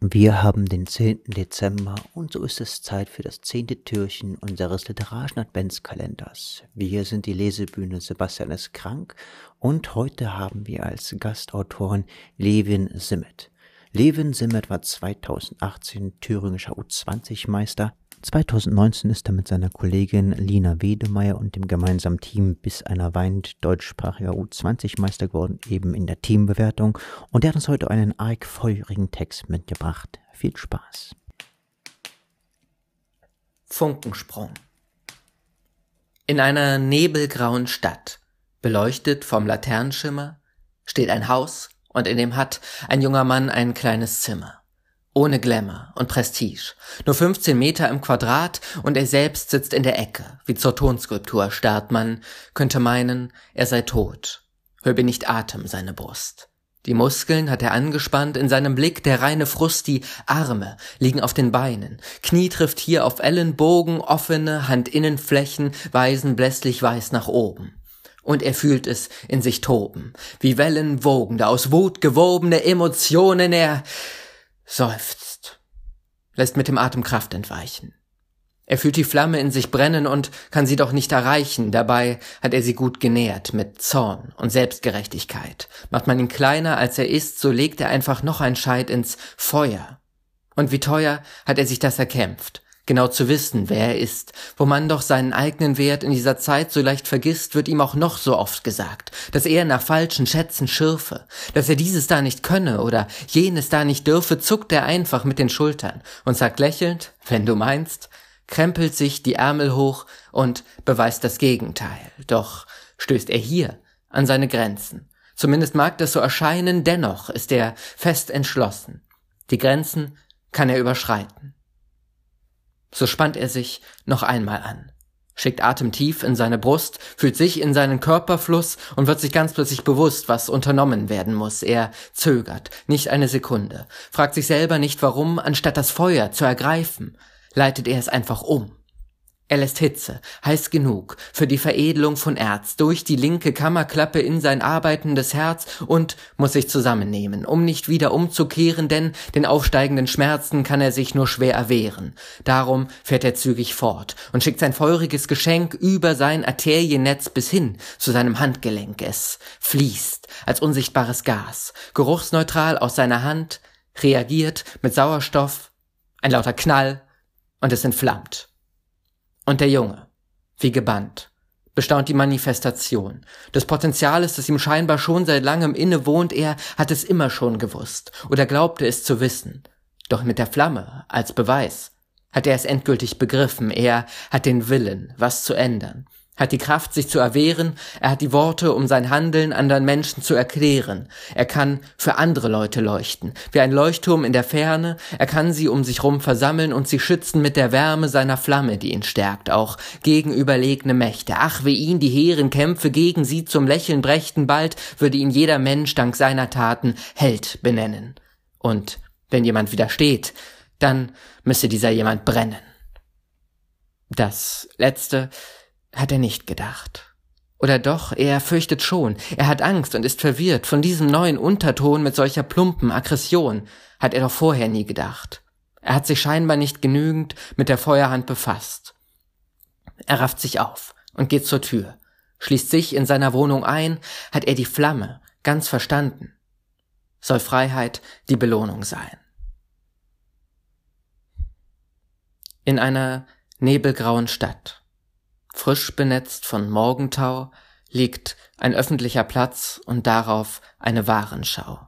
Wir haben den 10. Dezember und so ist es Zeit für das zehnte Türchen unseres literarischen Adventskalenders. Wir sind die Lesebühne Sebastian ist krank und heute haben wir als Gastautoren Levin Simmet. Levin Simmet war 2018 thüringischer U20-Meister 2019 ist er mit seiner Kollegin Lina Wedemeyer und dem gemeinsamen Team Bis einer weint deutschsprachiger U20-Meister geworden, eben in der Teambewertung. Und er hat uns heute einen arg feurigen Text mitgebracht. Viel Spaß. Funkensprung. In einer nebelgrauen Stadt, beleuchtet vom Laternenschimmer, steht ein Haus und in dem hat ein junger Mann ein kleines Zimmer ohne Glamour und Prestige. Nur 15 Meter im Quadrat und er selbst sitzt in der Ecke, wie zur Tonskulptur starrt man, könnte meinen, er sei tot. Höbe nicht Atem seine Brust. Die Muskeln hat er angespannt, in seinem Blick der reine Frust, die Arme liegen auf den Beinen, Knie trifft hier auf Ellenbogen, offene Handinnenflächen weisen blässlich weiß nach oben und er fühlt es in sich toben, wie Wellen wogende, aus Wut gewobene Emotionen, er seufzt, lässt mit dem Atem Kraft entweichen. Er fühlt die Flamme in sich brennen und kann sie doch nicht erreichen. Dabei hat er sie gut genährt mit Zorn und Selbstgerechtigkeit. Macht man ihn kleiner als er ist, so legt er einfach noch ein Scheit ins Feuer. Und wie teuer hat er sich das erkämpft genau zu wissen, wer er ist. Wo man doch seinen eigenen Wert in dieser Zeit so leicht vergisst, wird ihm auch noch so oft gesagt, dass er nach falschen Schätzen schürfe, dass er dieses da nicht könne oder jenes da nicht dürfe, zuckt er einfach mit den Schultern und sagt lächelnd, wenn du meinst, krempelt sich die Ärmel hoch und beweist das Gegenteil. Doch stößt er hier an seine Grenzen. Zumindest mag das so erscheinen, dennoch ist er fest entschlossen. Die Grenzen kann er überschreiten. So spannt er sich noch einmal an, schickt Atem tief in seine Brust, fühlt sich in seinen Körperfluss und wird sich ganz plötzlich bewusst, was unternommen werden muss. Er zögert, nicht eine Sekunde, fragt sich selber nicht warum, anstatt das Feuer zu ergreifen, leitet er es einfach um. Er lässt Hitze, heiß genug, für die Veredelung von Erz durch die linke Kammerklappe in sein arbeitendes Herz und muss sich zusammennehmen, um nicht wieder umzukehren, denn den aufsteigenden Schmerzen kann er sich nur schwer erwehren. Darum fährt er zügig fort und schickt sein feuriges Geschenk über sein Arteriennetz bis hin zu seinem Handgelenk. Es fließt als unsichtbares Gas, geruchsneutral aus seiner Hand, reagiert mit Sauerstoff, ein lauter Knall und es entflammt. Und der Junge, wie gebannt, bestaunt die Manifestation. Das Potenzial ist, das ihm scheinbar schon seit langem innewohnt, er hat es immer schon gewusst oder glaubte es zu wissen. Doch mit der Flamme als Beweis hat er es endgültig begriffen, er hat den Willen, was zu ändern hat die Kraft, sich zu erwehren, er hat die Worte, um sein Handeln anderen Menschen zu erklären. Er kann für andere Leute leuchten, wie ein Leuchtturm in der Ferne, er kann sie um sich rum versammeln und sie schützen mit der Wärme seiner Flamme, die ihn stärkt, auch gegen überlegene Mächte. Ach, wie ihn die hehren Kämpfe gegen sie zum Lächeln brächten, bald würde ihn jeder Mensch dank seiner Taten Held benennen. Und wenn jemand widersteht, dann müsse dieser jemand brennen. Das letzte hat er nicht gedacht. Oder doch, er fürchtet schon, er hat Angst und ist verwirrt, von diesem neuen Unterton mit solcher plumpen Aggression hat er doch vorher nie gedacht. Er hat sich scheinbar nicht genügend mit der Feuerhand befasst. Er rafft sich auf und geht zur Tür, schließt sich in seiner Wohnung ein, hat er die Flamme ganz verstanden. Soll Freiheit die Belohnung sein. In einer nebelgrauen Stadt frisch benetzt von Morgentau, liegt ein öffentlicher Platz und darauf eine Warenschau.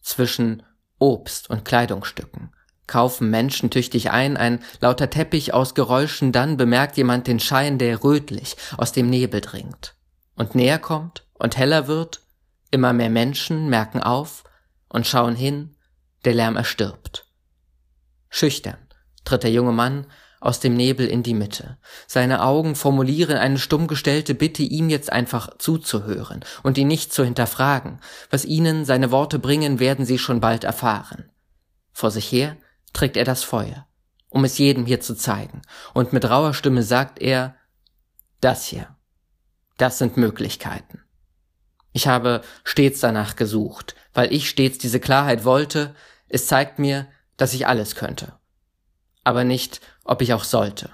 Zwischen Obst und Kleidungsstücken kaufen Menschen tüchtig ein, ein lauter Teppich aus Geräuschen, dann bemerkt jemand den Schein, der rötlich aus dem Nebel dringt und näher kommt und heller wird, immer mehr Menschen merken auf und schauen hin, der Lärm erstirbt. Schüchtern tritt der junge Mann aus dem Nebel in die Mitte. Seine Augen formulieren eine stumm gestellte Bitte, ihm jetzt einfach zuzuhören und ihn nicht zu hinterfragen. Was ihnen seine Worte bringen, werden sie schon bald erfahren. Vor sich her trägt er das Feuer, um es jedem hier zu zeigen, und mit rauer Stimme sagt er, das hier, das sind Möglichkeiten. Ich habe stets danach gesucht, weil ich stets diese Klarheit wollte, es zeigt mir, dass ich alles könnte. Aber nicht, ob ich auch sollte.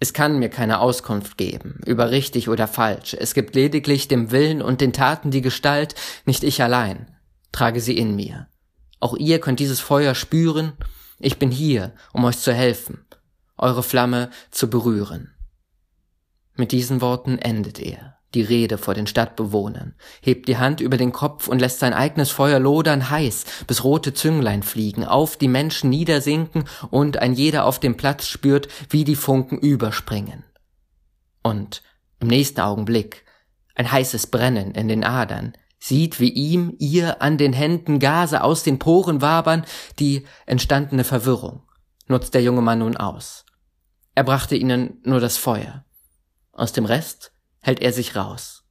Es kann mir keine Auskunft geben, über richtig oder falsch. Es gibt lediglich dem Willen und den Taten die Gestalt, nicht ich allein. Trage sie in mir. Auch ihr könnt dieses Feuer spüren. Ich bin hier, um euch zu helfen, eure Flamme zu berühren. Mit diesen Worten endet er die Rede vor den Stadtbewohnern, hebt die Hand über den Kopf und lässt sein eigenes Feuer lodern heiß, bis rote Zünglein fliegen, auf die Menschen niedersinken und ein jeder auf dem Platz spürt, wie die Funken überspringen. Und im nächsten Augenblick ein heißes Brennen in den Adern, sieht, wie ihm, ihr an den Händen Gase aus den Poren wabern, die entstandene Verwirrung nutzt der junge Mann nun aus. Er brachte ihnen nur das Feuer. Aus dem Rest hält er sich raus.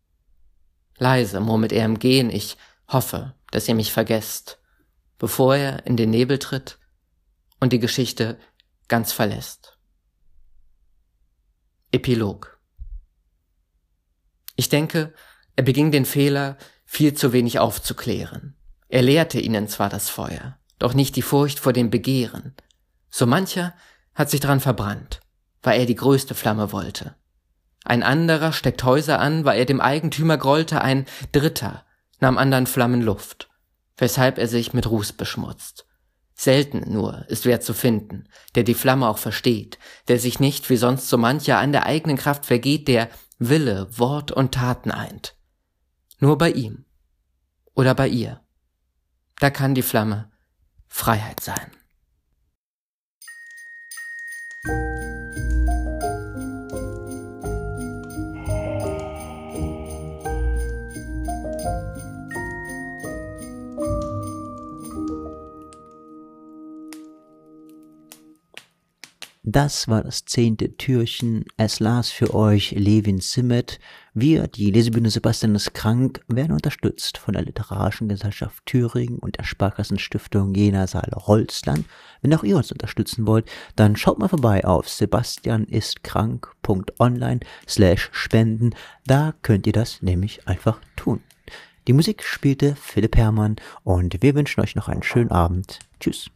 Leise murmelt er im Gehen, ich hoffe, dass ihr mich vergesst, bevor er in den Nebel tritt und die Geschichte ganz verlässt. Epilog Ich denke, er beging den Fehler, viel zu wenig aufzuklären. Er lehrte ihnen zwar das Feuer, doch nicht die Furcht vor dem Begehren. So mancher hat sich dran verbrannt, weil er die größte Flamme wollte. Ein anderer steckt Häuser an, weil er dem Eigentümer grollte, ein Dritter nahm andern Flammen Luft, weshalb er sich mit Ruß beschmutzt. Selten nur ist wer zu finden, der die Flamme auch versteht, der sich nicht wie sonst so mancher an der eigenen Kraft vergeht, der Wille, Wort und Taten eint. Nur bei ihm oder bei ihr. Da kann die Flamme Freiheit sein. Das war das zehnte Türchen. Es las für euch Levin Simmet. Wir, die Lesebühne Sebastian ist krank, werden unterstützt von der Literarischen Gesellschaft Thüringen und der Sparkassenstiftung Jena Saale Holzland. Wenn auch ihr uns unterstützen wollt, dann schaut mal vorbei auf sebastianistkrank.online slash spenden. Da könnt ihr das nämlich einfach tun. Die Musik spielte Philipp Herrmann und wir wünschen euch noch einen schönen Abend. Tschüss.